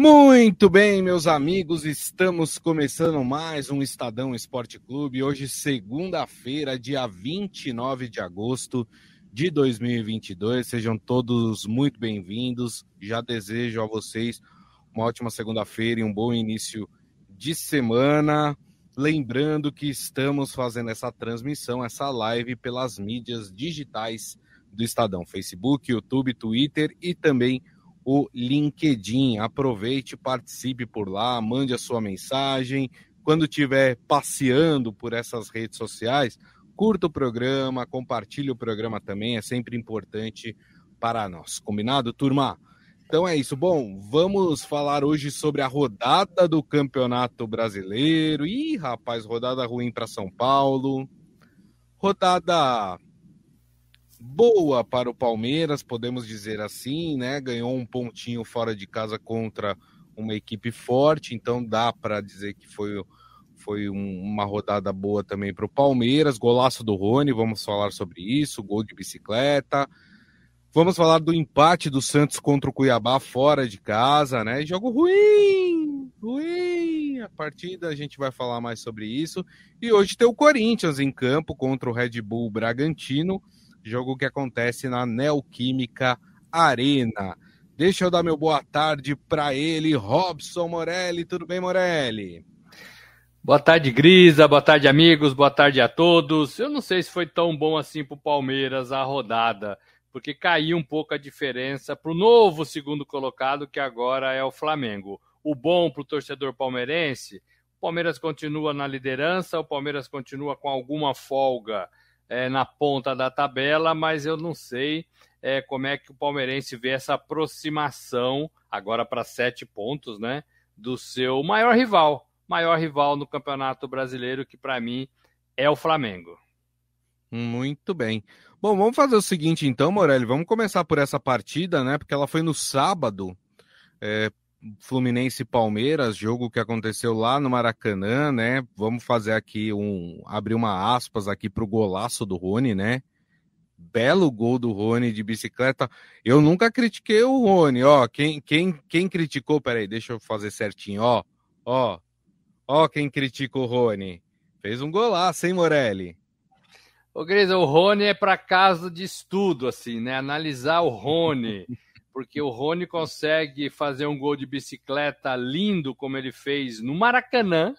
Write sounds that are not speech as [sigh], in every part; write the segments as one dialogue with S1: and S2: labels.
S1: Muito bem, meus amigos, estamos começando mais um Estadão Esporte Clube. Hoje, segunda-feira, dia 29 de agosto de 2022. Sejam todos muito bem-vindos. Já desejo a vocês uma ótima segunda-feira e um bom início de semana. Lembrando que estamos fazendo essa transmissão, essa live pelas mídias digitais do Estadão: Facebook, YouTube, Twitter e também o LinkedIn. Aproveite, participe por lá, mande a sua mensagem. Quando estiver passeando por essas redes sociais, curta o programa, compartilhe o programa também, é sempre importante para nós. Combinado, turma? Então é isso. Bom, vamos falar hoje sobre a rodada do Campeonato Brasileiro. Ih, rapaz, rodada ruim para São Paulo. Rodada boa para o Palmeiras, podemos dizer assim, né? Ganhou um pontinho fora de casa contra uma equipe forte, então dá para dizer que foi, foi um, uma rodada boa também para o Palmeiras. Golaço do Rony, vamos falar sobre isso. Gol de bicicleta. Vamos falar do empate do Santos contra o Cuiabá fora de casa, né? Jogo ruim, ruim. A partida a gente vai falar mais sobre isso. E hoje tem o Corinthians em campo contra o Red Bull Bragantino, jogo que acontece na Neoquímica Arena. Deixa eu dar meu boa tarde para ele, Robson Morelli. Tudo bem, Morelli?
S2: Boa tarde, Grisa. Boa tarde, amigos. Boa tarde a todos. Eu não sei se foi tão bom assim para o Palmeiras a rodada porque caiu um pouco a diferença para o novo segundo colocado, que agora é o Flamengo. O bom para o torcedor palmeirense, o Palmeiras continua na liderança, o Palmeiras continua com alguma folga é, na ponta da tabela, mas eu não sei é, como é que o palmeirense vê essa aproximação, agora para sete pontos, né, do seu maior rival, maior rival no Campeonato Brasileiro, que para mim é o Flamengo.
S1: Muito bem. Bom, vamos fazer o seguinte então, Morelli. Vamos começar por essa partida, né? Porque ela foi no sábado. É, Fluminense e Palmeiras, jogo que aconteceu lá no Maracanã, né? Vamos fazer aqui um. abrir uma aspas aqui pro golaço do Rony, né? Belo gol do Rony de bicicleta. Eu nunca critiquei o Rony, ó. Quem, quem, quem criticou, peraí, deixa eu fazer certinho, ó. Ó, ó, quem criticou o Rony. Fez um golaço, hein, Morelli?
S2: Ô, Grisa, o Rony é para caso de estudo, assim, né? Analisar o Rony, [laughs] porque o Rony consegue fazer um gol de bicicleta lindo, como ele fez no Maracanã,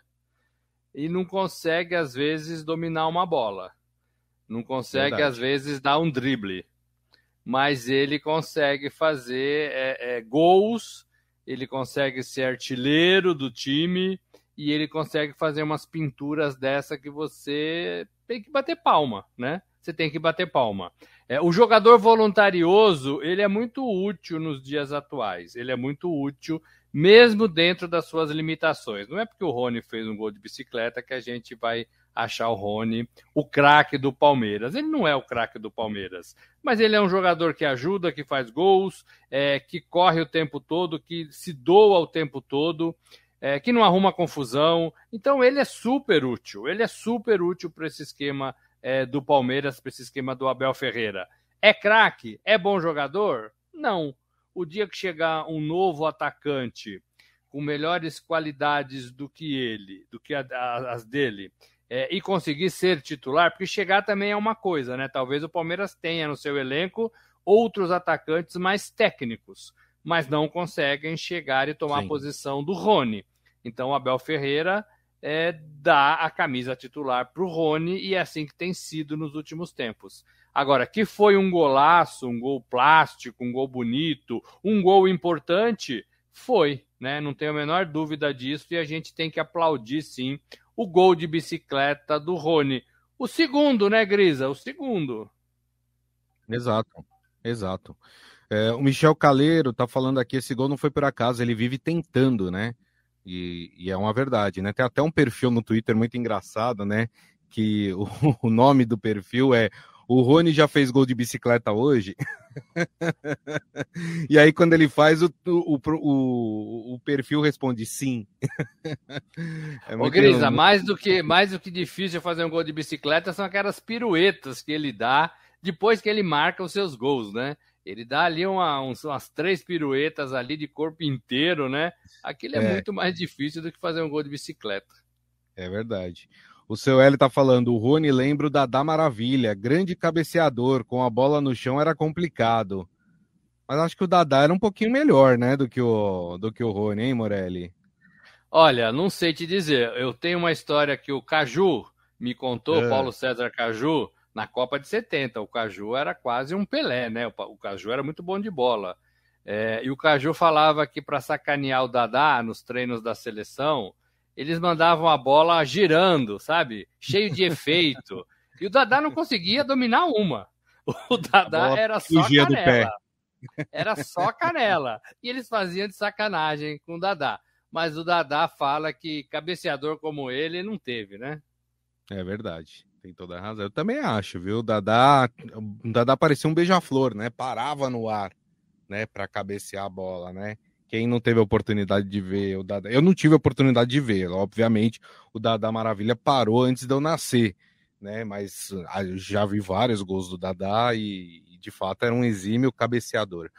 S2: e não consegue, às vezes, dominar uma bola. Não consegue, Verdade. às vezes, dar um drible. Mas ele consegue fazer é, é, gols, ele consegue ser artilheiro do time e ele consegue fazer umas pinturas dessa que você tem que bater palma, né? Você tem que bater palma. É, o jogador voluntarioso, ele é muito útil nos dias atuais. Ele é muito útil, mesmo dentro das suas limitações. Não é porque o Rony fez um gol de bicicleta que a gente vai achar o Rony o craque do Palmeiras. Ele não é o craque do Palmeiras, mas ele é um jogador que ajuda, que faz gols, é, que corre o tempo todo, que se doa o tempo todo é, que não arruma confusão. Então ele é super útil, ele é super útil para esse esquema é, do Palmeiras, para esse esquema do Abel Ferreira. É craque? É bom jogador? Não. O dia que chegar um novo atacante com melhores qualidades do que ele, do que a, a, as dele, é, e conseguir ser titular, porque chegar também é uma coisa, né? Talvez o Palmeiras tenha no seu elenco outros atacantes mais técnicos, mas não conseguem chegar e tomar Sim. a posição do Rony. Então, o Abel Ferreira é, dá a camisa titular para o Rony e é assim que tem sido nos últimos tempos. Agora, que foi um golaço, um gol plástico, um gol bonito, um gol importante, foi, né? Não tenho a menor dúvida disso e a gente tem que aplaudir sim o gol de bicicleta do Rony. O segundo, né, Grisa? O segundo.
S1: Exato, exato. É, o Michel Caleiro tá falando aqui, esse gol não foi por acaso, ele vive tentando, né? E, e, é uma verdade, né? Tem até um perfil no Twitter muito engraçado, né? Que o, [laughs] o nome do perfil é o Rony já fez gol de bicicleta hoje. [laughs] e aí, quando ele faz, o, o, o, o perfil responde sim. [laughs]
S2: é Ô, Grisa, mais do, que, mais do que difícil fazer um gol de bicicleta são aquelas piruetas que ele dá depois que ele marca os seus gols, né? Ele dá ali uma, uns, umas três piruetas ali de corpo inteiro, né? Aquilo é, é, muito mais difícil do que fazer um gol de bicicleta.
S1: É verdade. O seu L tá falando, o Rony lembra o Dadá Maravilha, grande cabeceador, com a bola no chão era complicado. Mas acho que o Dadá era um pouquinho melhor, né, do que o, do que o Rony, hein, Morelli?
S2: Olha, não sei te dizer. Eu tenho uma história que o Caju me contou, é. Paulo César Caju, na Copa de 70. O Caju era quase um Pelé, né? O Caju era muito bom de bola. É, e o Caju falava que para sacanear o Dadá nos treinos da seleção, eles mandavam a bola girando, sabe? Cheio de efeito. E o Dadá não conseguia dominar uma. O Dadá era só canela. Era só canela. E eles faziam de sacanagem com o Dadá. Mas o Dadá fala que cabeceador como ele não teve, né?
S1: É verdade. Tem toda a razão. Eu também acho, viu? O Dadá, o parecia um beija-flor, né? Parava no ar, né? Para cabecear a bola, né? Quem não teve a oportunidade de ver o Dadá. Eu não tive a oportunidade de ver, obviamente. O Dadá Maravilha parou antes de eu nascer, né? Mas ah, já vi vários gols do Dadá e, de fato, era um exímio cabeceador.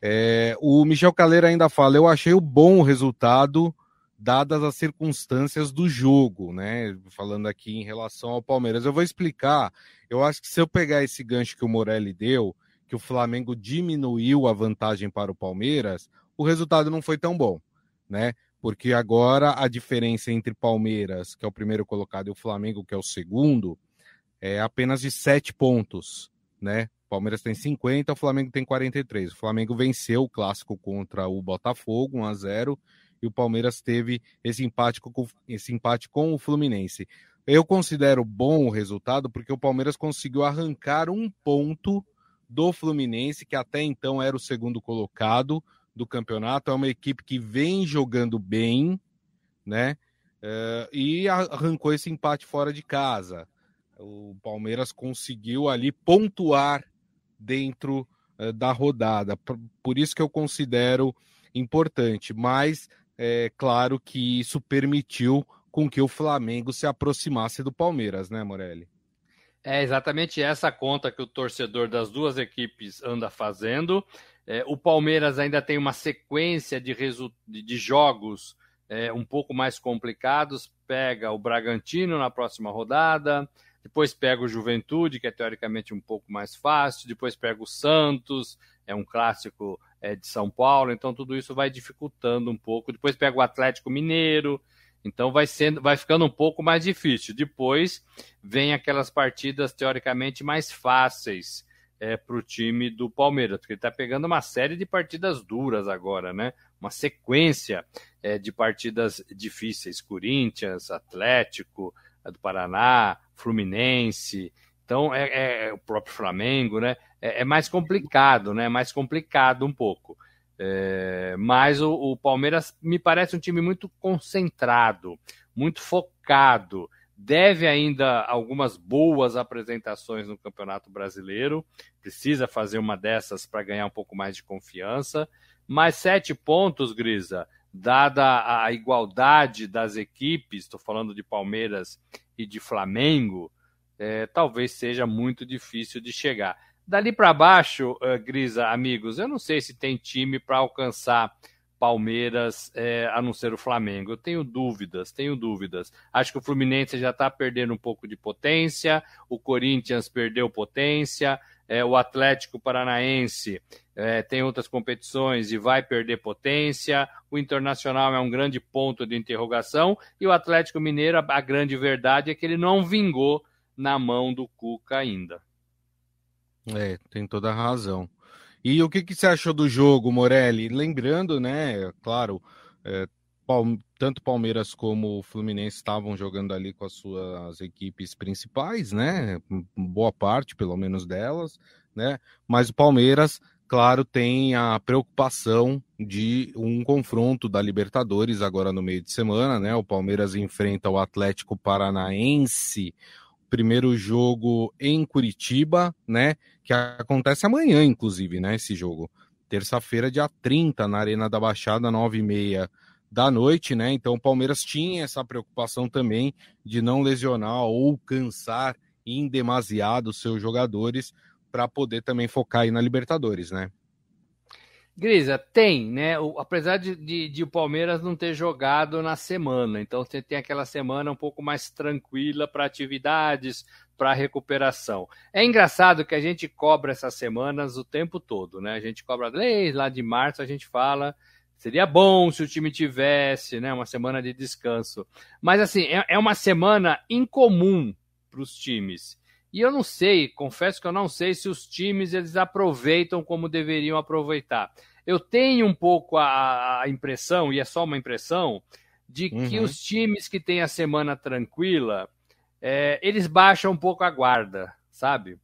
S1: É, o Michel Caleira ainda fala: eu achei o bom resultado dadas as circunstâncias do jogo, né? Falando aqui em relação ao Palmeiras. Eu vou explicar. Eu acho que se eu pegar esse gancho que o Morelli deu, que o Flamengo diminuiu a vantagem para o Palmeiras, o resultado não foi tão bom, né? Porque agora a diferença entre Palmeiras, que é o primeiro colocado, e o Flamengo, que é o segundo, é apenas de sete pontos, né? Palmeiras tem 50, o Flamengo tem 43. O Flamengo venceu o clássico contra o Botafogo, 1 a 0 e o Palmeiras teve esse empate com, esse empate com o Fluminense. Eu considero bom o resultado porque o Palmeiras conseguiu arrancar um ponto do Fluminense, que até então era o segundo colocado do campeonato. É uma equipe que vem jogando bem, né? Uh, e arrancou esse empate fora de casa. O Palmeiras conseguiu ali pontuar dentro uh, da rodada. Por, por isso que eu considero importante. Mas é claro que isso permitiu com que o Flamengo se aproximasse do Palmeiras, né, Morelli?
S2: É exatamente essa conta que o torcedor das duas equipes anda fazendo. É, o Palmeiras ainda tem uma sequência de, de jogos é, um pouco mais complicados. Pega o Bragantino na próxima rodada, depois pega o Juventude, que é teoricamente um pouco mais fácil, depois pega o Santos, é um clássico é, de São Paulo, então tudo isso vai dificultando um pouco. Depois pega o Atlético Mineiro, então vai sendo, vai ficando um pouco mais difícil. Depois vem aquelas partidas teoricamente mais fáceis é, para o time do Palmeiras, porque ele está pegando uma série de partidas duras agora, né? Uma sequência é, de partidas difíceis: Corinthians, Atlético do Paraná, Fluminense. Então é, é, é o próprio Flamengo, né? é, é mais complicado, né? Mais complicado um pouco. É, mas o, o, Palmeiras me parece um time muito concentrado, muito focado. Deve ainda algumas boas apresentações no Campeonato Brasileiro. Precisa fazer uma dessas para ganhar um pouco mais de confiança. Mas sete pontos, Grisa, dada a igualdade das equipes, estou falando de Palmeiras e de Flamengo, é, talvez seja muito difícil de chegar. Dali para baixo, uh, Grisa, amigos, eu não sei se tem time para alcançar Palmeiras, é, a não ser o Flamengo. Eu tenho dúvidas, tenho dúvidas. Acho que o Fluminense já está perdendo um pouco de potência, o Corinthians perdeu potência, é, o Atlético Paranaense é, tem outras competições e vai perder potência, o Internacional é um grande ponto de interrogação, e o Atlético Mineiro, a, grande verdade é que ele não vingou na mão do Cuca ainda.
S1: É, tem toda a razão. E o que, que você achou do jogo, Morelli? Lembrando, né, claro, é, tanto Palmeiras como o Fluminense estavam jogando ali com as suas equipes principais, né? Boa parte, pelo menos delas, né? Mas o Palmeiras, claro, tem a preocupação de um confronto da Libertadores agora no meio de semana, né? O Palmeiras enfrenta o Atlético Paranaense primeiro jogo em Curitiba, né? Que acontece amanhã, inclusive, né? Esse jogo. Terça-feira, dia 30, na Arena da Baixada, 9 e meia da noite, né? Então o Palmeiras tinha essa preocupação também de não lesionar ou cansar em demasiado seus jogadores para poder também focar aí na Libertadores, né?
S2: Grisa, tem, né? O, apesar de, de, de, o Palmeiras não ter jogado na semana, então você tem aquela semana um pouco mais tranquila para atividades, para recuperação. É engraçado que a gente cobra essas semanas o tempo todo, né? A gente cobra desde lá de março, a gente fala seria bom se o time tivesse, né? Uma semana de descanso, mas assim é, é uma semana incomum para os times. E eu não sei, confesso que eu não sei se os times eles aproveitam como deveriam aproveitar. Eu tenho um pouco a, a impressão, e é só uma impressão, de que uhum. os times que têm a semana tranquila, é, eles baixam um pouco a guarda, sabe?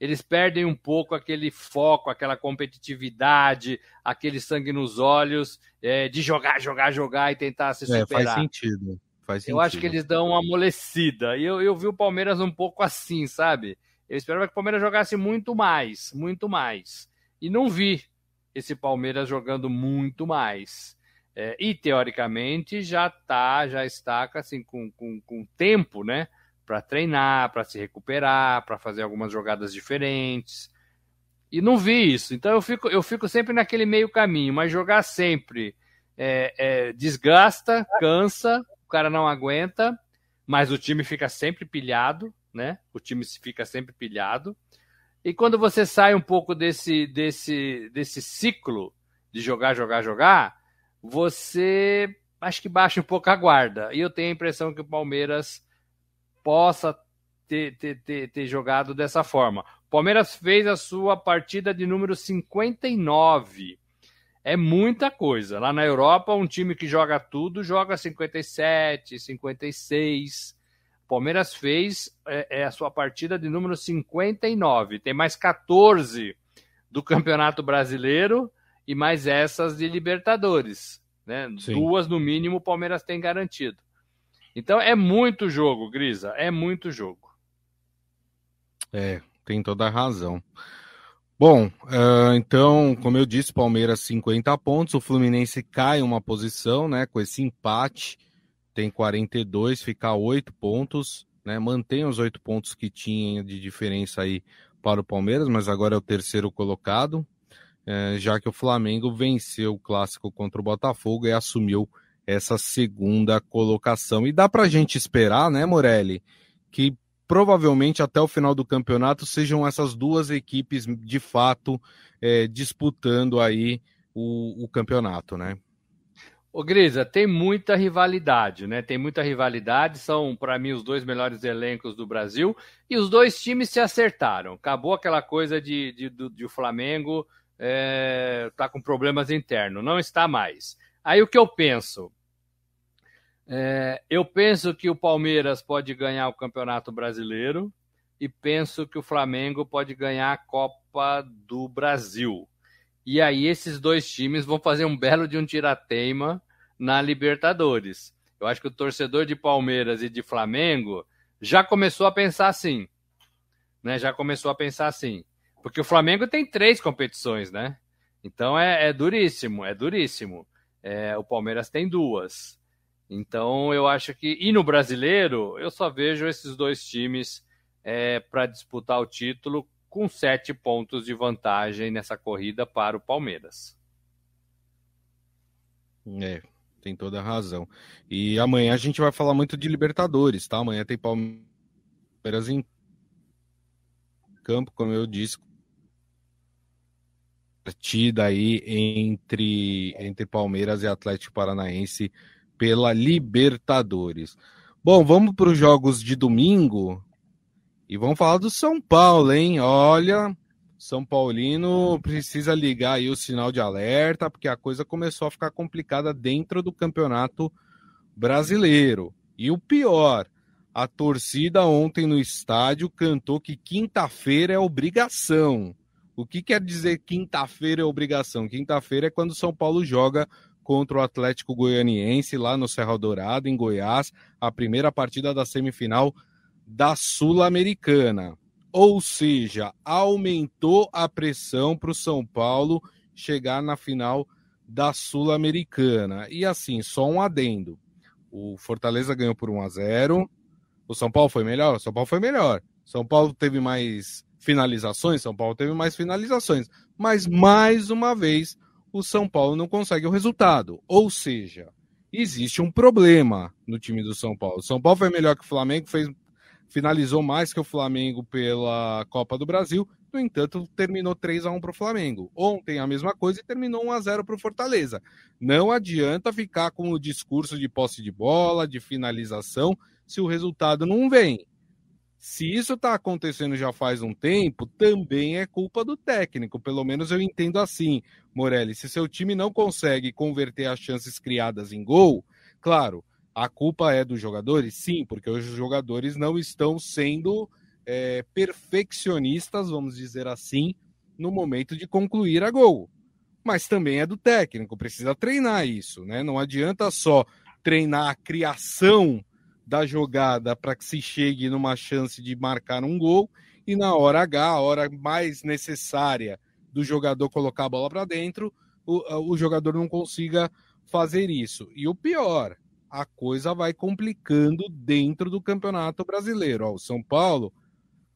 S2: Eles perdem um pouco aquele foco, aquela competitividade, aquele sangue nos olhos é, de jogar, jogar, jogar e tentar se superar. É,
S1: faz sentido. Faz
S2: eu acho que eles dão uma amolecida. E eu, eu vi o Palmeiras um pouco assim, sabe? Eu esperava que o Palmeiras jogasse muito mais, muito mais. E não vi esse Palmeiras jogando muito mais. É, e teoricamente já tá, já está assim, com, com, com tempo, né? Para treinar, para se recuperar, para fazer algumas jogadas diferentes. E não vi isso. Então eu fico, eu fico sempre naquele meio caminho, mas jogar sempre é, é, desgasta, cansa, cara não aguenta, mas o time fica sempre pilhado, né? O time fica sempre pilhado. E quando você sai um pouco desse, desse, desse ciclo de jogar, jogar, jogar, você acho que baixa um pouco a guarda. E eu tenho a impressão que o Palmeiras possa ter, ter, ter, ter jogado dessa forma. O Palmeiras fez a sua partida de número 59 é muita coisa. Lá na Europa, um time que joga tudo joga 57, 56. O Palmeiras fez é, é a sua partida de número 59. Tem mais 14 do Campeonato Brasileiro e mais essas de Libertadores. Né? Duas, no mínimo, o Palmeiras tem garantido. Então é muito jogo, Grisa. É muito jogo.
S1: É, tem toda a razão. Bom, uh, então, como eu disse, Palmeiras 50 pontos, o Fluminense cai uma posição, né? Com esse empate, tem 42, fica 8 pontos, né? Mantém os 8 pontos que tinha de diferença aí para o Palmeiras, mas agora é o terceiro colocado, uh, já que o Flamengo venceu o clássico contra o Botafogo e assumiu essa segunda colocação. E dá para a gente esperar, né, Morelli, que provavelmente até o final do campeonato sejam essas duas equipes de fato é, disputando aí o, o, campeonato, né?
S2: Ô Grisa, tem muita rivalidade, né? Tem muita rivalidade, são para mim os dois melhores elencos do Brasil e os dois times se acertaram. Acabou aquela coisa de, de, de, de o Flamengo é, tá com problemas internos, não está mais. Aí o que eu penso? É, eu penso que o Palmeiras pode ganhar o Campeonato Brasileiro e penso que o Flamengo pode ganhar a Copa do Brasil. E aí esses dois times vão fazer um belo de um tirateima na Libertadores. Eu acho que o torcedor de Palmeiras e de Flamengo já começou a pensar assim, né? Já começou a pensar assim, porque o Flamengo tem três competições, né? Então é, é duríssimo, é duríssimo. É, o Palmeiras tem duas. Então eu acho que. E no brasileiro, eu só vejo esses dois times é, para disputar o título com sete pontos de vantagem nessa corrida para o Palmeiras.
S1: É, tem toda a razão. E amanhã a gente vai falar muito de Libertadores, tá? Amanhã tem Palmeiras em campo, como eu disse. Partida aí entre, entre Palmeiras e Atlético Paranaense pela Libertadores. Bom, vamos para os jogos de domingo e vamos falar do São Paulo, hein? Olha, São Paulino precisa ligar aí o sinal de alerta, porque a coisa começou a ficar complicada dentro do campeonato brasileiro. E o pior, a torcida ontem no estádio cantou que quinta-feira é obrigação. O que quer dizer quinta-feira é obrigação? Quinta-feira é quando São Paulo joga contra o Atlético Goianiense lá no Serra Dourado, em Goiás, a primeira partida da semifinal da Sul-Americana. Ou seja, aumentou a pressão para o São Paulo chegar na final da Sul-Americana. E assim, só um adendo. O Fortaleza ganhou por 1 a 0. O São Paulo foi melhor? O São Paulo foi melhor. São Paulo teve mais finalizações, São Paulo teve mais finalizações, mas mais uma vez o São Paulo não consegue o resultado. Ou seja, existe um problema no time do São Paulo. O São Paulo foi melhor que o Flamengo, fez, finalizou mais que o Flamengo pela Copa do Brasil, no entanto, terminou 3 a 1 para o Flamengo. Ontem a mesma coisa e terminou 1 a 0 para o Fortaleza. Não adianta ficar com o discurso de posse de bola, de finalização, se o resultado não vem. Se isso está acontecendo já faz um tempo, também é culpa do técnico. Pelo menos eu entendo assim, Morelli. Se seu time não consegue converter as chances criadas em gol, claro, a culpa é dos jogadores? Sim, porque os jogadores não estão sendo é, perfeccionistas, vamos dizer assim, no momento de concluir a gol. Mas também é do técnico, precisa treinar isso, né? Não adianta só treinar a criação da jogada para que se chegue numa chance de marcar um gol e na hora H, a hora mais necessária do jogador colocar a bola para dentro, o, o jogador não consiga fazer isso. E o pior, a coisa vai complicando dentro do Campeonato Brasileiro. Ó, o São Paulo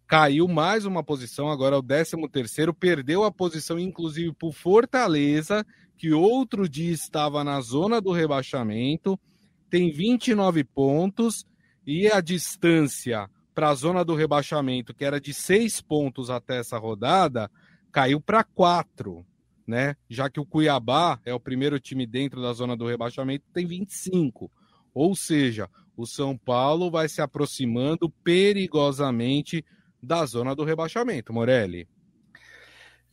S1: caiu mais uma posição, agora é o 13 terceiro, perdeu a posição inclusive para Fortaleza, que outro dia estava na zona do rebaixamento tem 29 pontos e a distância para a zona do rebaixamento, que era de seis pontos até essa rodada, caiu para quatro, né? Já que o Cuiabá é o primeiro time dentro da zona do rebaixamento, tem 25. Ou seja, o São Paulo vai se aproximando perigosamente da zona do rebaixamento, Morelli.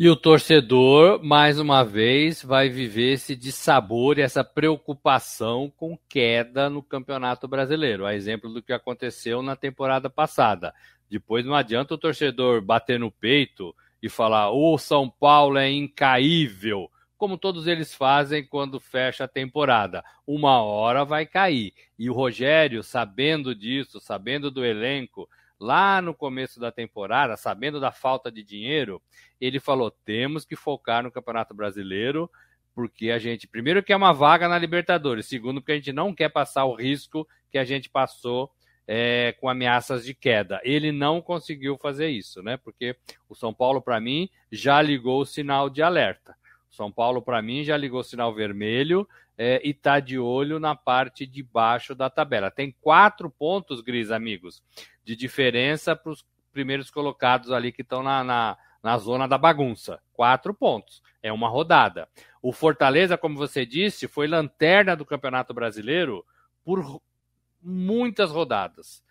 S2: E o torcedor, mais uma vez, vai viver esse dissabor e essa preocupação com queda no Campeonato Brasileiro. A exemplo do que aconteceu na temporada passada. Depois não adianta o torcedor bater no peito e falar: o São Paulo é incaível, como todos eles fazem quando fecha a temporada. Uma hora vai cair. E o Rogério, sabendo disso, sabendo do elenco, lá no começo da temporada, sabendo da falta de dinheiro, ele falou: temos que focar no Campeonato Brasileiro, porque a gente, primeiro, quer uma vaga na Libertadores, segundo, porque a gente não quer passar o risco que a gente passou é, com ameaças de queda. Ele não conseguiu fazer isso, né? Porque o São Paulo, para mim, já ligou o sinal de alerta. O São Paulo, para mim, já ligou o sinal vermelho é, e está de olho na parte de baixo da tabela. Tem quatro pontos, Gris, amigos, de diferença para os primeiros colocados ali que estão na, na, na zona da bagunça. Quatro pontos. É uma rodada. O Fortaleza, como você disse, foi lanterna do Campeonato Brasileiro por muitas rodadas,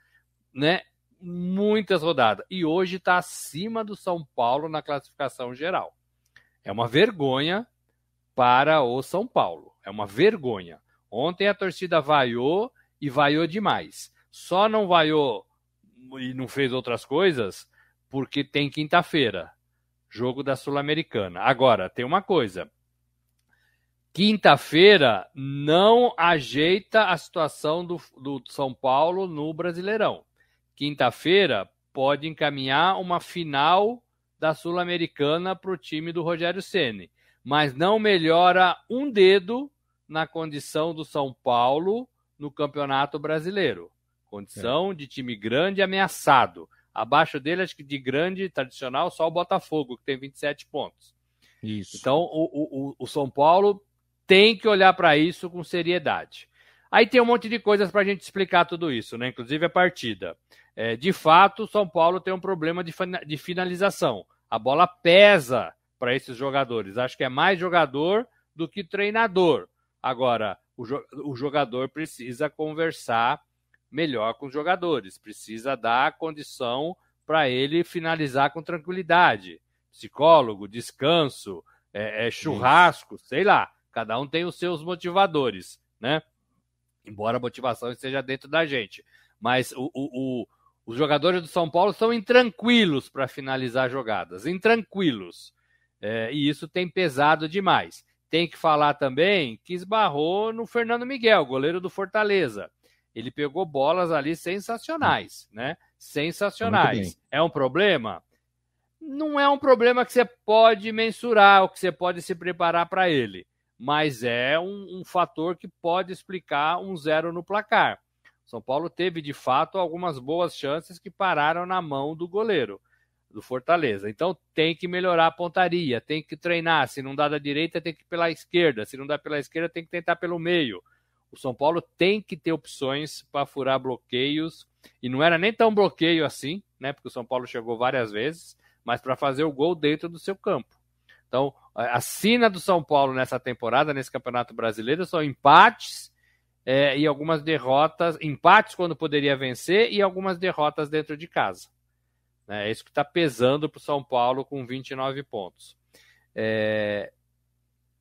S2: né? Muitas rodadas. E hoje está acima do São Paulo na classificação geral. É uma vergonha para o São Paulo. É uma vergonha. Ontem a torcida vaiou e vaiou demais. Só não vaiou e não fez outras coisas porque tem quinta-feira, jogo da Sul-Americana. Agora, tem uma coisa. Quinta-feira não ajeita a situação do, do São Paulo no Brasileirão. Quinta-feira pode encaminhar uma final da Sul-Americana para o time do Rogério Ceni mas não melhora um dedo na condição do São Paulo no Campeonato Brasileiro. Condição é. de time grande ameaçado. Abaixo dele, acho que de grande tradicional, só o Botafogo, que tem 27 pontos. Isso. Então, o, o, o São Paulo tem que olhar para isso com seriedade. Aí tem um monte de coisas para a gente explicar tudo isso, né? Inclusive a partida. É, de fato, o São Paulo tem um problema de, de finalização. A bola pesa para esses jogadores. Acho que é mais jogador do que treinador. Agora, o, jo o jogador precisa conversar melhor com os jogadores, precisa dar condição para ele finalizar com tranquilidade. Psicólogo, descanso, é, é churrasco, Isso. sei lá. Cada um tem os seus motivadores, né? Embora a motivação esteja dentro da gente. Mas o, o, o, os jogadores do São Paulo são intranquilos para finalizar jogadas, intranquilos. É, e isso tem pesado demais. Tem que falar também que esbarrou no Fernando Miguel, goleiro do Fortaleza. Ele pegou bolas ali sensacionais, né? Sensacionais. É um problema? Não é um problema que você pode mensurar ou que você pode se preparar para ele, mas é um, um fator que pode explicar um zero no placar. São Paulo teve de fato algumas boas chances que pararam na mão do goleiro. Do Fortaleza. Então tem que melhorar a pontaria, tem que treinar. Se não dá da direita, tem que ir pela esquerda. Se não dá pela esquerda, tem que tentar pelo meio. O São Paulo tem que ter opções para furar bloqueios. E não era nem tão bloqueio assim, né? Porque o São Paulo chegou várias vezes, mas para fazer o gol dentro do seu campo. Então, a sina do São Paulo nessa temporada, nesse Campeonato Brasileiro, são empates é, e algumas derrotas, empates quando poderia vencer e algumas derrotas dentro de casa. É isso que está pesando para o São Paulo com 29 pontos. É...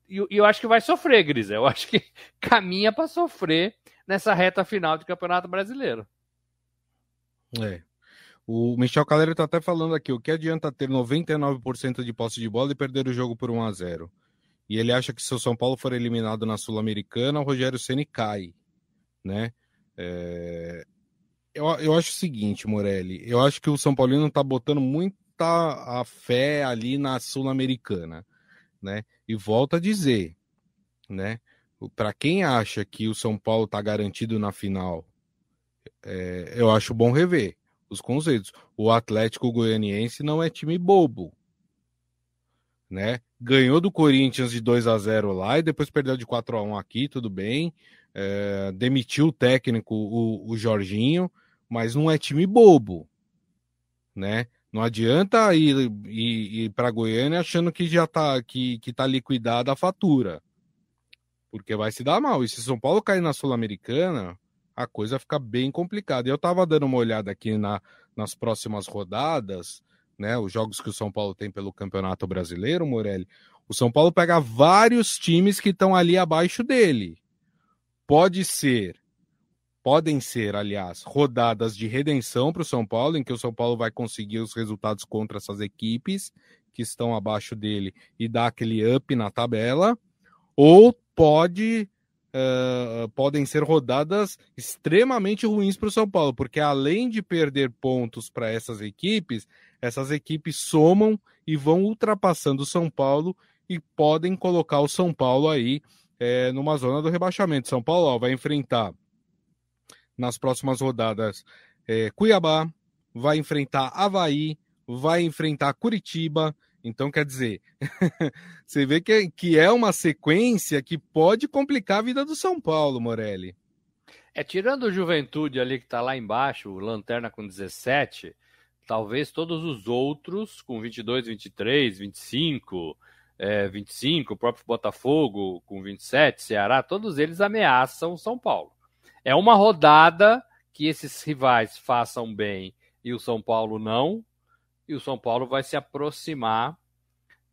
S2: E eu acho que vai sofrer, Gris. Eu acho que [laughs] caminha para sofrer nessa reta final de Campeonato Brasileiro.
S1: É. O Michel Calera está até falando aqui: o que adianta ter 99% de posse de bola e perder o jogo por 1 a 0 E ele acha que se o São Paulo for eliminado na Sul-Americana, o Rogério Ceni cai, né? É eu, eu acho o seguinte, Morelli. Eu acho que o São Paulino está botando muita a fé ali na Sul-Americana, né? E volta a dizer, né? Para quem acha que o São Paulo está garantido na final, é, eu acho bom rever os conceitos. O Atlético Goianiense não é time bobo, né? Ganhou do Corinthians de 2 a 0 lá e depois perdeu de 4 a 1 aqui, tudo bem. É, demitiu o técnico, o, o Jorginho, mas não é time bobo, né? Não adianta ir, ir, ir para Goiânia achando que já tá que, que tá liquidada a fatura. Porque vai se dar mal. E se São Paulo cair na Sul-Americana, a coisa fica bem complicada. Eu tava dando uma olhada aqui na, nas próximas rodadas, né? Os jogos que o São Paulo tem pelo Campeonato Brasileiro, Morelli. O São Paulo pega vários times que estão ali abaixo dele. Pode ser podem ser, aliás, rodadas de redenção para o São Paulo, em que o São Paulo vai conseguir os resultados contra essas equipes que estão abaixo dele e dar aquele up na tabela, ou pode uh, podem ser rodadas extremamente ruins para o São Paulo, porque além de perder pontos para essas equipes, essas equipes somam e vão ultrapassando o São Paulo e podem colocar o São Paulo aí é, numa zona do rebaixamento. São Paulo ó, vai enfrentar nas próximas rodadas. É, Cuiabá vai enfrentar Havaí, vai enfrentar Curitiba. Então, quer dizer, [laughs] você vê que, que é uma sequência que pode complicar a vida do São Paulo, Morelli.
S2: É, tirando o Juventude ali que está lá embaixo, Lanterna com 17, talvez todos os outros com 22, 23, 25, é, 25, o próprio Botafogo com 27, Ceará, todos eles ameaçam São Paulo. É uma rodada que esses rivais façam bem e o São Paulo não, e o São Paulo vai se aproximar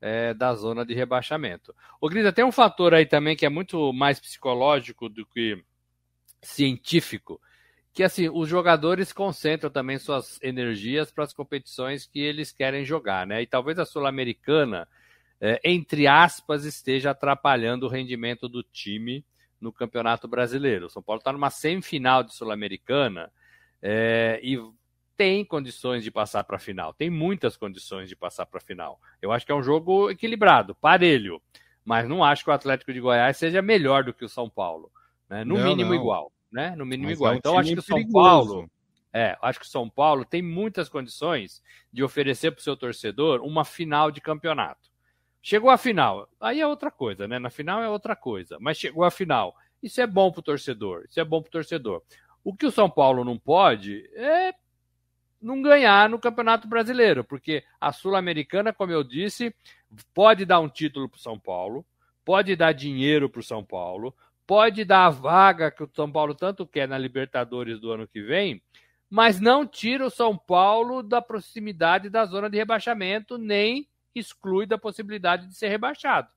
S2: é, da zona de rebaixamento. O Grisa, tem um fator aí também que é muito mais psicológico do que científico, que assim, os jogadores concentram também suas energias para as competições que eles querem jogar, né? E talvez a Sul-Americana, é, entre aspas, esteja atrapalhando o rendimento do time no Campeonato Brasileiro. O São Paulo está numa semifinal de Sul-Americana é, e tem condições de passar para a final. Tem muitas condições de passar para a final. Eu acho que é um jogo equilibrado, parelho. Mas não acho que o Atlético de Goiás seja melhor do que o São Paulo. Né? No não, mínimo não. igual. Né? No mínimo mas igual. É um então acho que o São Paulo. É, acho que o São Paulo tem muitas condições de oferecer para o seu torcedor uma final de campeonato. Chegou à final, aí é outra coisa, né? Na final é outra coisa, mas chegou à final. Isso é bom para o torcedor, isso é bom para o torcedor. O que o São Paulo não pode é não ganhar no Campeonato Brasileiro, porque a Sul-Americana, como eu disse, pode dar um título para o São Paulo, pode dar dinheiro para o São Paulo, pode dar a vaga que o São Paulo tanto quer na Libertadores do ano que vem, mas não tira o São Paulo da proximidade da zona de rebaixamento, nem exclui da possibilidade de ser rebaixado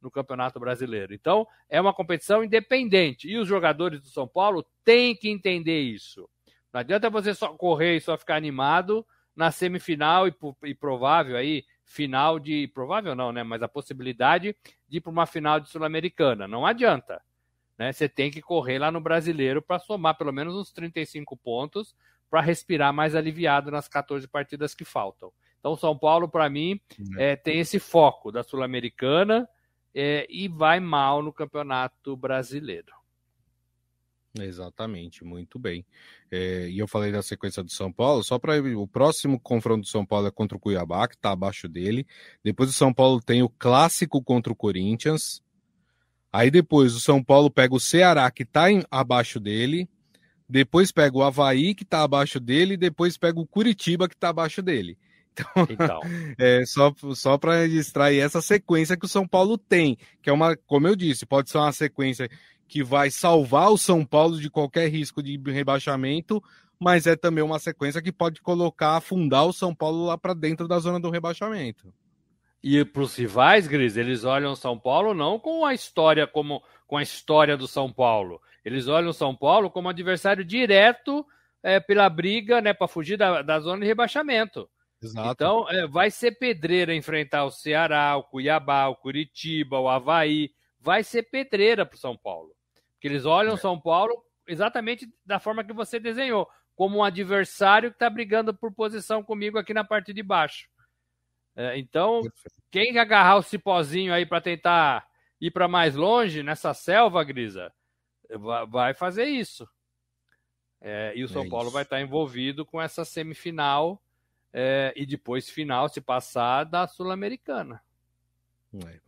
S2: no Campeonato Brasileiro. Então, é uma competição independente. E os jogadores do São Paulo têm que entender isso. Não adianta você só correr e só ficar animado na semifinal e, e provável aí, final de. Provável não, né? Mas a possibilidade de ir para uma final de Sul-Americana. Não adianta. Né? Você tem que correr lá no brasileiro para somar pelo menos uns 35 pontos para respirar mais aliviado nas 14 partidas que faltam. Então, São Paulo, para mim, é, tem esse foco da Sul-Americana é, e vai mal no Campeonato Brasileiro.
S1: Exatamente, muito bem. É, e eu falei da sequência do São Paulo, só para o próximo confronto do São Paulo é contra o Cuiabá, que está abaixo dele. Depois o São Paulo tem o clássico contra o Corinthians. Aí depois o São Paulo pega o Ceará, que está abaixo dele. Depois pega o Havaí, que está abaixo dele. E depois pega o Curitiba, que está abaixo dele. Então, então. [laughs] é só, só para registrar essa sequência que o São Paulo tem, que é uma, como eu disse, pode ser uma sequência que vai salvar o São Paulo de qualquer risco de rebaixamento, mas é também uma sequência que pode colocar, afundar o São Paulo lá para dentro da zona do rebaixamento.
S2: E para os rivais, Gris, eles olham o São Paulo não com a história como com a história do São Paulo. Eles olham o São Paulo como adversário direto é, pela briga, né, para fugir da, da zona de rebaixamento. Exato. Então, é, vai ser pedreira enfrentar o Ceará, o Cuiabá, o Curitiba, o Havaí. Vai ser pedreira para o São Paulo. Porque eles olham é. São Paulo exatamente da forma que você desenhou, como um adversário que está brigando por posição comigo aqui na parte de baixo. É, então, quem agarrar o cipózinho aí para tentar ir para mais longe nessa selva, Grisa, vai fazer isso. É, e o São é Paulo vai estar tá envolvido com essa semifinal é, e depois final, se passar, da Sul-Americana.
S1: É.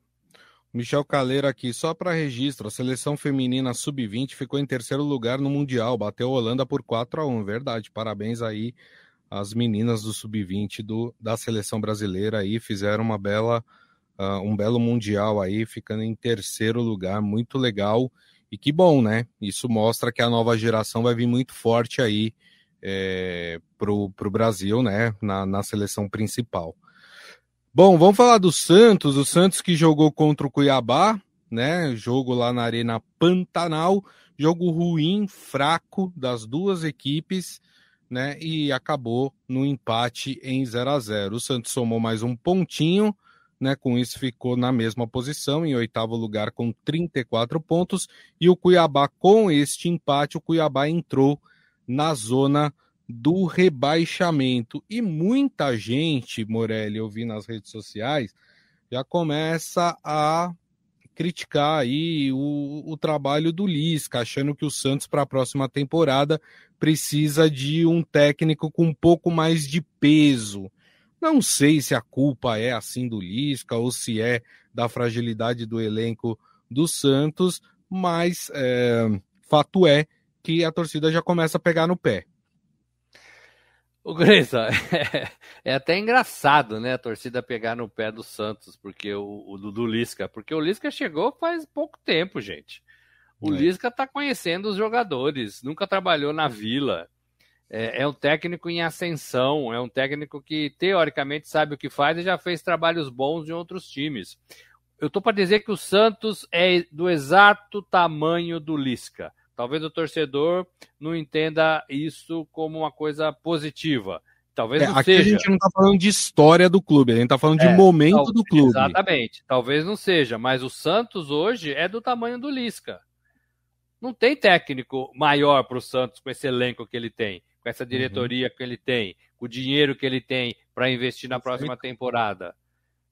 S1: Michel Caleiro aqui, só para registro, a seleção feminina sub-20 ficou em terceiro lugar no Mundial, bateu a Holanda por 4 a 1 verdade. Parabéns aí às meninas do sub-20 do, da seleção brasileira aí, fizeram uma bela, uh, um belo Mundial aí, ficando em terceiro lugar, muito legal. E que bom, né? Isso mostra que a nova geração vai vir muito forte aí é, para o Brasil, né? Na, na seleção principal. Bom, vamos falar do Santos. O Santos que jogou contra o Cuiabá, né? Jogo lá na Arena Pantanal. Jogo ruim, fraco das duas equipes, né? E acabou no empate em 0 a 0 O Santos somou mais um pontinho, né? Com isso ficou na mesma posição, em oitavo lugar com 34 pontos. E o Cuiabá, com este empate, o Cuiabá entrou na zona do rebaixamento. E muita gente, Morelli, eu vi nas redes sociais, já começa a criticar aí o, o trabalho do Lisca, achando que o Santos para a próxima temporada precisa de um técnico com um pouco mais de peso. Não sei se a culpa é assim do Lisca ou se é da fragilidade do elenco do Santos, mas é, fato é que a torcida já começa a pegar no pé.
S2: O Greza, [laughs] é, é, até engraçado, né, a torcida pegar no pé do Santos, porque o, o do Lisca, porque o Lisca chegou faz pouco tempo, gente. O é. Lisca tá conhecendo os jogadores, nunca trabalhou na Vila. É, é, um técnico em ascensão, é um técnico que teoricamente sabe o que faz e já fez trabalhos bons em outros times. Eu tô para dizer que o Santos é do exato tamanho do Lisca. Talvez o torcedor não entenda isso como uma coisa positiva. Talvez é, não
S1: aqui
S2: seja.
S1: a gente não está falando de história do clube, a gente está falando é, de momento do clube.
S2: Exatamente. Talvez não seja, mas o Santos hoje é do tamanho do Lisca. Não tem técnico maior para o Santos com esse elenco que ele tem, com essa diretoria uhum. que ele tem, com o dinheiro que ele tem para investir na próxima temporada.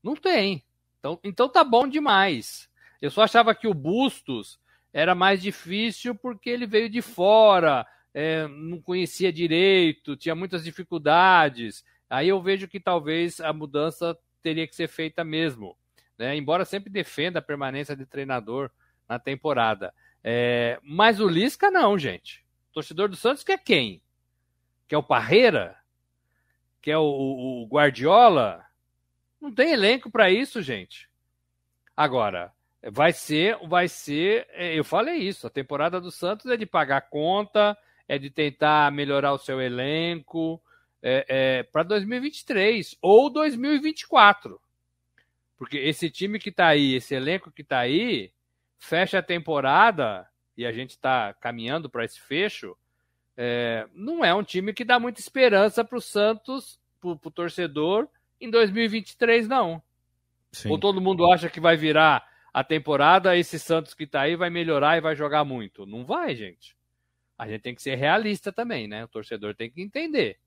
S2: Não tem. Então, então tá bom demais. Eu só achava que o Bustos era mais difícil porque ele veio de fora, é, não conhecia direito, tinha muitas dificuldades. Aí eu vejo que talvez a mudança teria que ser feita mesmo. Né? Embora sempre defenda a permanência de treinador na temporada. É, mas o Lisca não, gente. O torcedor do Santos quer quem? Quer o Parreira? Quer o, o Guardiola? Não tem elenco para isso, gente. Agora, Vai ser, vai ser, é, eu falei isso, a temporada do Santos é de pagar conta, é de tentar melhorar o seu elenco é, é, para 2023 ou 2024. Porque esse time que está aí, esse elenco que está aí, fecha a temporada e a gente está caminhando para esse fecho. É, não é um time que dá muita esperança para o Santos, para o torcedor, em 2023, não. Sim. Ou todo mundo acha que vai virar a temporada, esse Santos que tá aí vai melhorar e vai jogar muito. Não vai, gente. A gente tem que ser realista também, né? O torcedor tem que entender.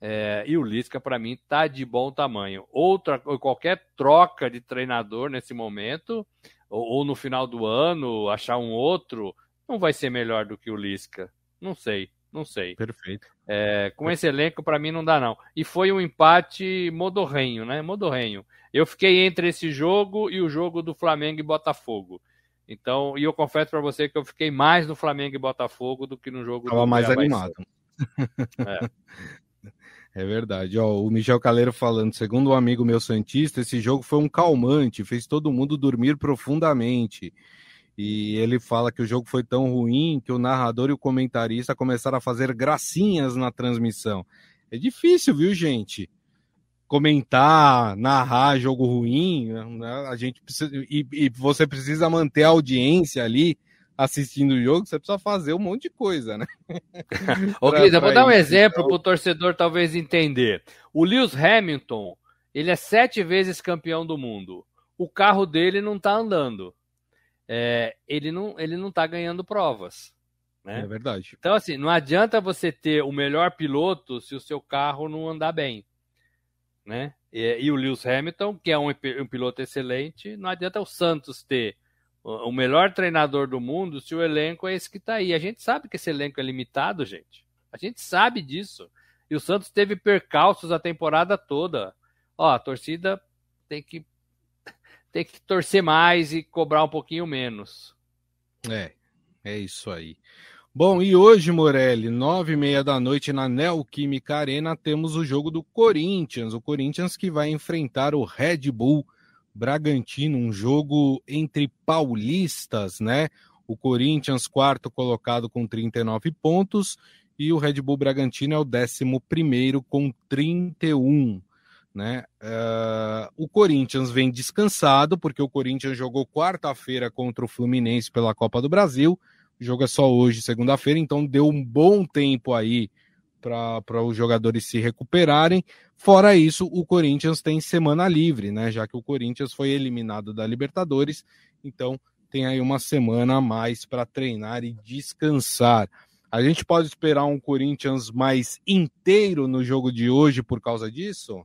S2: É, e o Lisca, para mim, tá de bom tamanho. Outra, qualquer troca de treinador nesse momento, ou, ou, no final do ano, achar um outro, não vai ser melhor do que o Lisca. Não sei, não sei.
S1: Perfeito.
S2: É, com esse elenco, para mim, não dá, não. E foi um empate modorrenho, né? Modorrenho. Eu fiquei entre esse jogo e o jogo do Flamengo e Botafogo. Então, e eu confesso para você que eu fiquei mais no Flamengo e Botafogo do que no jogo
S1: Tava do mais animado. [laughs] É. É verdade. Ó, o Michel Caleiro falando, segundo um amigo meu santista, esse jogo foi um calmante, fez todo mundo dormir profundamente. E ele fala que o jogo foi tão ruim que o narrador e o comentarista começaram a fazer gracinhas na transmissão. É difícil, viu, gente? Comentar, narrar jogo ruim, né? a gente precisa, e, e você precisa manter a audiência ali assistindo o jogo, você precisa fazer um monte de coisa, né? [laughs]
S2: Ô, Cris, eu vou dar um exemplo para o torcedor talvez entender. O Lewis Hamilton, ele é sete vezes campeão do mundo. O carro dele não está andando. É, ele não ele não está ganhando provas. Né?
S1: É verdade.
S2: Então, assim, não adianta você ter o melhor piloto se o seu carro não andar bem. Né? E, e o Lewis Hamilton, que é um, um piloto excelente, não adianta o Santos ter o melhor treinador do mundo se o elenco é esse que está aí. A gente sabe que esse elenco é limitado, gente. A gente sabe disso. E o Santos teve percalços a temporada toda. Ó, a torcida tem que tem que torcer mais e cobrar um pouquinho menos.
S1: É, é isso aí. Bom, e hoje, Morelli, nove e meia da noite na Neoquímica Arena, temos o jogo do Corinthians. O Corinthians que vai enfrentar o Red Bull Bragantino, um jogo entre paulistas, né? O Corinthians, quarto colocado com 39 pontos, e o Red Bull Bragantino é o décimo primeiro com 31. Né? Uh, o Corinthians vem descansado, porque o Corinthians jogou quarta-feira contra o Fluminense pela Copa do Brasil. O jogo é só hoje, segunda-feira, então deu um bom tempo aí para os jogadores se recuperarem. Fora isso, o Corinthians tem semana livre, né? Já que o Corinthians foi eliminado da Libertadores, então tem aí uma semana a mais para treinar e descansar. A gente pode esperar um Corinthians mais inteiro no jogo de hoje por causa disso?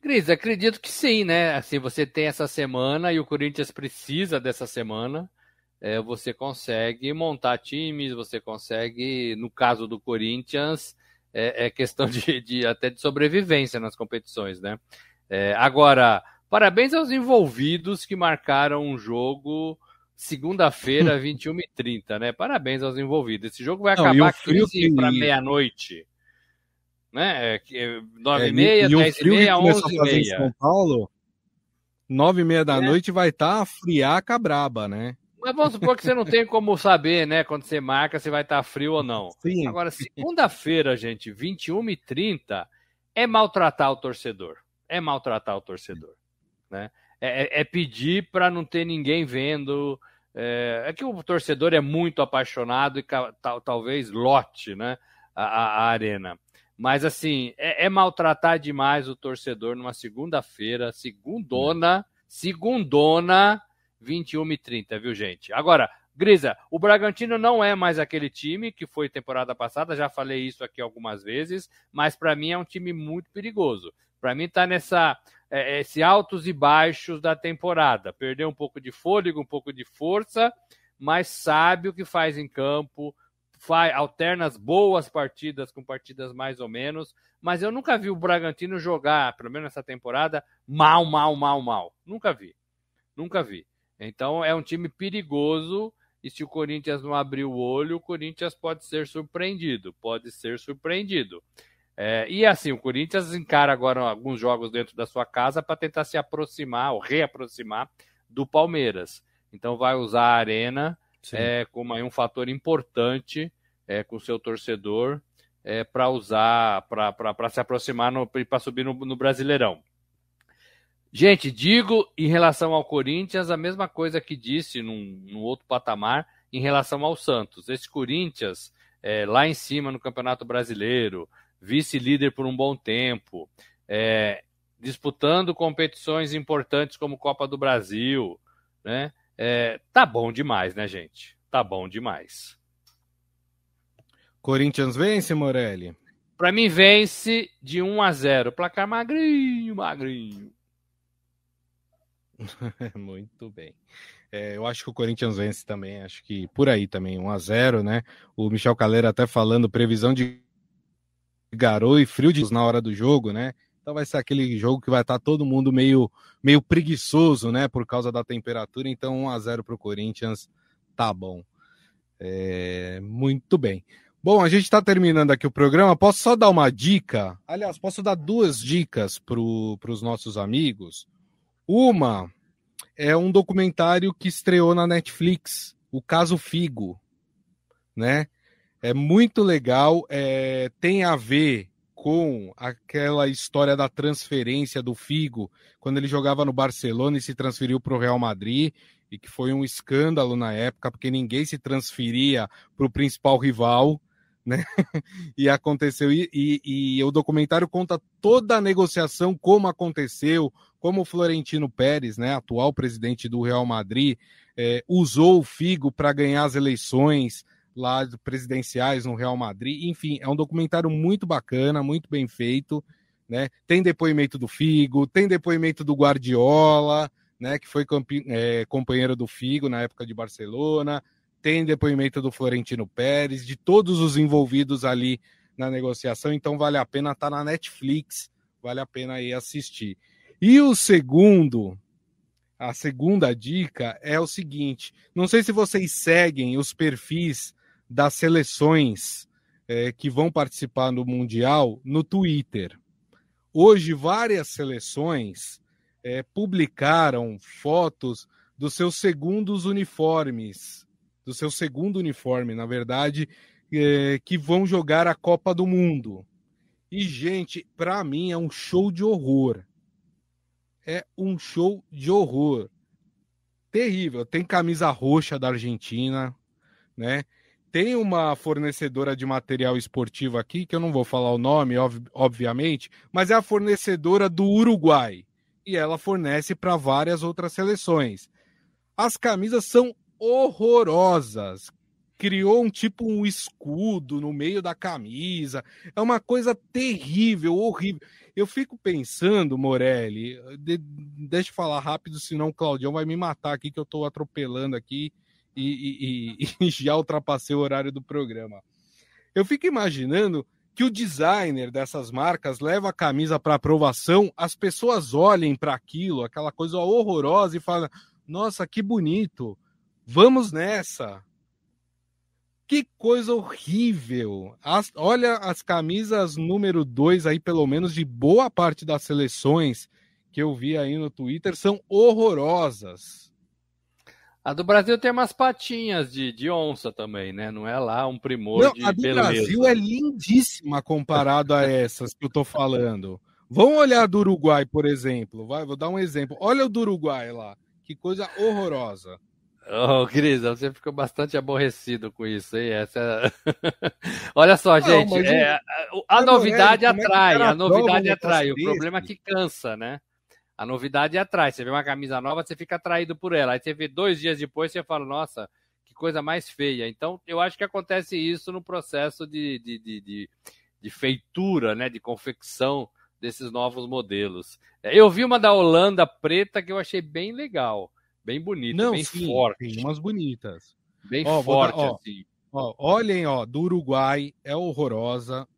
S2: Cris, acredito que sim, né? Assim, você tem essa semana e o Corinthians precisa dessa semana é, você consegue montar times, você consegue, no caso do Corinthians, é, é questão de, de, até de sobrevivência nas competições, né? É, agora, parabéns aos envolvidos que marcaram um jogo segunda-feira, [laughs] 21h30, né? Parabéns aos envolvidos. Esse jogo vai Não, acabar 15 para meia-noite. Né? É, 9h30, 10h30, 11h30. São
S1: Paulo, 9h30 da é. noite vai estar tá friaca braba, né?
S2: Mas vamos supor que você não tem como saber, né? Quando você marca, se vai estar frio ou não. Sim. Agora, segunda-feira, gente, 21h30, é maltratar o torcedor. É maltratar o torcedor. Né? É, é, é pedir para não ter ninguém vendo. É, é, que o torcedor é muito apaixonado e tal, talvez lote né, a, a arena. Mas, assim, é, é, maltratar demais o torcedor numa segunda-feira, segundona, segundona 21 e 30, viu, gente? Agora, Grisa, o Bragantino não é mais aquele time que foi temporada passada, já falei isso aqui algumas vezes, mas para mim é um time muito perigoso. Para mim tá nessa é, é, esse altos e baixos da temporada. Perdeu um pouco de fôlego, um pouco de força, mas sabe o que faz em campo, faz, alterna as boas partidas com partidas mais ou menos, mas eu nunca vi o Bragantino jogar, pelo menos nessa temporada, mal, mal, mal, mal. Nunca vi. Nunca vi. Então é um time perigoso e se o Corinthians não abrir o olho, o Corinthians pode ser surpreendido, pode ser surpreendido. É, e assim, o Corinthians encara agora alguns jogos dentro da sua casa para tentar se aproximar ou reaproximar do Palmeiras. Então vai usar a arena é, como um fator importante é, com o seu torcedor é, para usar, para se aproximar para subir no, no Brasileirão. Gente, digo em relação ao Corinthians a mesma coisa que disse num, num outro patamar em relação ao Santos. Esse Corinthians, é, lá em cima no Campeonato Brasileiro, vice-líder por um bom tempo, é, disputando competições importantes como Copa do Brasil, né? É, tá bom demais, né, gente? Tá bom demais.
S1: Corinthians vence, Morelli?
S2: Para mim, vence de 1 a 0. Placar magrinho, magrinho. [laughs]
S1: Muito bem. É, eu acho que o Corinthians vence também, acho que por aí também, 1 a 0 né? O Michel Caleira até falando previsão de garoto e frio de na hora do jogo, né? Então vai ser aquele jogo que vai estar todo mundo meio, meio preguiçoso, né? Por causa da temperatura. Então 1 a 0 para o Corinthians, tá bom. É, muito bem. Bom, a gente está terminando aqui o programa. Posso só dar uma dica? Aliás, posso dar duas dicas para os nossos amigos. Uma é um documentário que estreou na Netflix, o caso Figo, né? É muito legal, é, tem a ver com aquela história da transferência do Figo, quando ele jogava no Barcelona e se transferiu para o Real Madrid, e que foi um escândalo na época, porque ninguém se transferia para o principal rival, né? [laughs] e aconteceu, e, e, e o documentário conta toda a negociação, como aconteceu, como o Florentino Pérez, né, atual presidente do Real Madrid, é, usou o Figo para ganhar as eleições lá presidenciais no Real Madrid. Enfim, é um documentário muito bacana, muito bem feito. Né? Tem depoimento do Figo, tem depoimento do Guardiola, né, que foi é, companheiro do Figo na época de Barcelona. Tem depoimento do Florentino Pérez, de todos os envolvidos ali na negociação. Então vale a pena estar tá na Netflix, vale a pena aí assistir. E o segundo, a segunda dica é o seguinte: não sei se vocês seguem os perfis das seleções é, que vão participar no Mundial no Twitter. Hoje, várias seleções é, publicaram fotos dos seus segundos uniformes, do seu segundo uniforme, na verdade, é, que vão jogar a Copa do Mundo. E, gente, para mim é um show de horror é um show de horror. Terrível. Tem camisa roxa da Argentina, né? Tem uma fornecedora de material esportivo aqui, que eu não vou falar o nome, ob obviamente, mas é a fornecedora do Uruguai. E ela fornece para várias outras seleções. As camisas são horrorosas. Criou um tipo um escudo no meio da camisa. É uma coisa terrível, horrível. Eu fico pensando, Morelli, de, deixa eu falar rápido, senão o Claudião vai me matar aqui, que eu estou atropelando aqui e, e, [laughs] e, já ultrapassei o horário do programa. Eu fico imaginando que o designer dessas marcas leva a camisa para aprovação, as pessoas olhem para aquilo, aquela coisa horrorosa, e falam: Nossa, que bonito, vamos nessa. Que coisa horrível! As, olha as camisas número 2 aí, pelo menos de boa parte das seleções que eu vi aí no Twitter, são horrorosas.
S2: A do Brasil tem umas patinhas de, de onça também, né? Não é lá um primor Não, de
S1: a do beleza. Brasil é lindíssima comparado a [laughs] essas que eu tô falando. Vamos olhar do Uruguai, por exemplo. Vai, vou dar um exemplo. Olha o do Uruguai lá. Que coisa horrorosa.
S2: Oh, Cris, você ficou bastante aborrecido com isso, hein? Essa... [laughs] Olha só, não, gente, é, a, novidade atrai, a novidade atrai. O problema é que cansa, né? A novidade atrai. Você vê uma camisa nova, você fica atraído por ela. Aí você vê dois dias depois, você fala, nossa, que coisa mais feia. Então, eu acho que acontece isso no processo de, de, de, de, de feitura, né? De confecção desses novos modelos. É, eu vi uma da Holanda preta que eu achei bem legal. Bem bonita, Não, bem sim, forte.
S1: Tem umas bonitas.
S2: Bem ó, forte, dar, ó, assim.
S1: Ó, olhem, ó, do Uruguai é horrorosa.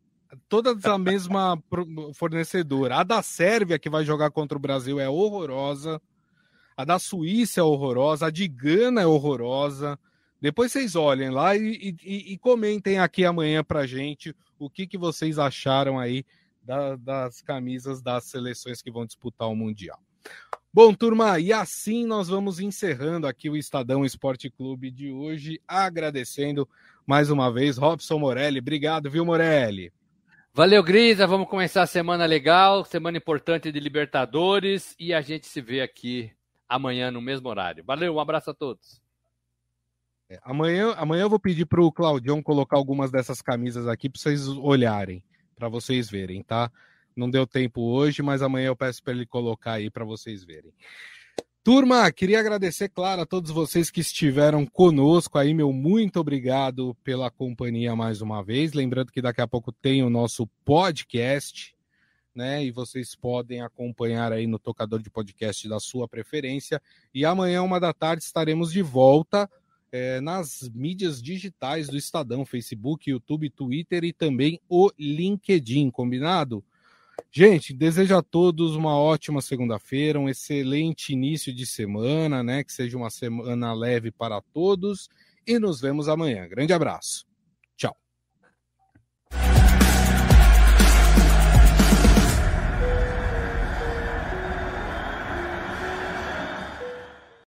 S1: Todas a mesma [laughs] fornecedora. A da Sérvia, que vai jogar contra o Brasil, é horrorosa. A da Suíça é horrorosa. A de Gana é horrorosa. Depois vocês olhem lá e, e, e comentem aqui amanhã pra gente o que, que vocês acharam aí da, das camisas das seleções que vão disputar o Mundial. Bom, turma, e assim nós vamos encerrando aqui o Estadão Esporte Clube de hoje, agradecendo mais uma vez Robson Morelli. Obrigado, viu, Morelli?
S2: Valeu, Grisa. Vamos começar a semana legal, semana importante de Libertadores e a gente se vê aqui amanhã no mesmo horário. Valeu, um abraço a todos.
S1: É, amanhã, amanhã eu vou pedir para o Claudião colocar algumas dessas camisas aqui para vocês olharem, para vocês verem, tá? Não deu tempo hoje, mas amanhã eu peço para ele colocar aí para vocês verem. Turma, queria agradecer, claro, a todos vocês que estiveram conosco aí, meu muito obrigado pela companhia mais uma vez. Lembrando que daqui a pouco tem o nosso podcast, né? E vocês podem acompanhar aí no tocador de podcast da sua preferência. E amanhã, uma da tarde, estaremos de volta é, nas mídias digitais do Estadão, Facebook, YouTube, Twitter e também o LinkedIn, combinado? Gente, desejo a todos uma ótima segunda-feira, um excelente início de semana, né? Que seja uma semana leve para todos e nos vemos amanhã. Grande abraço. Tchau.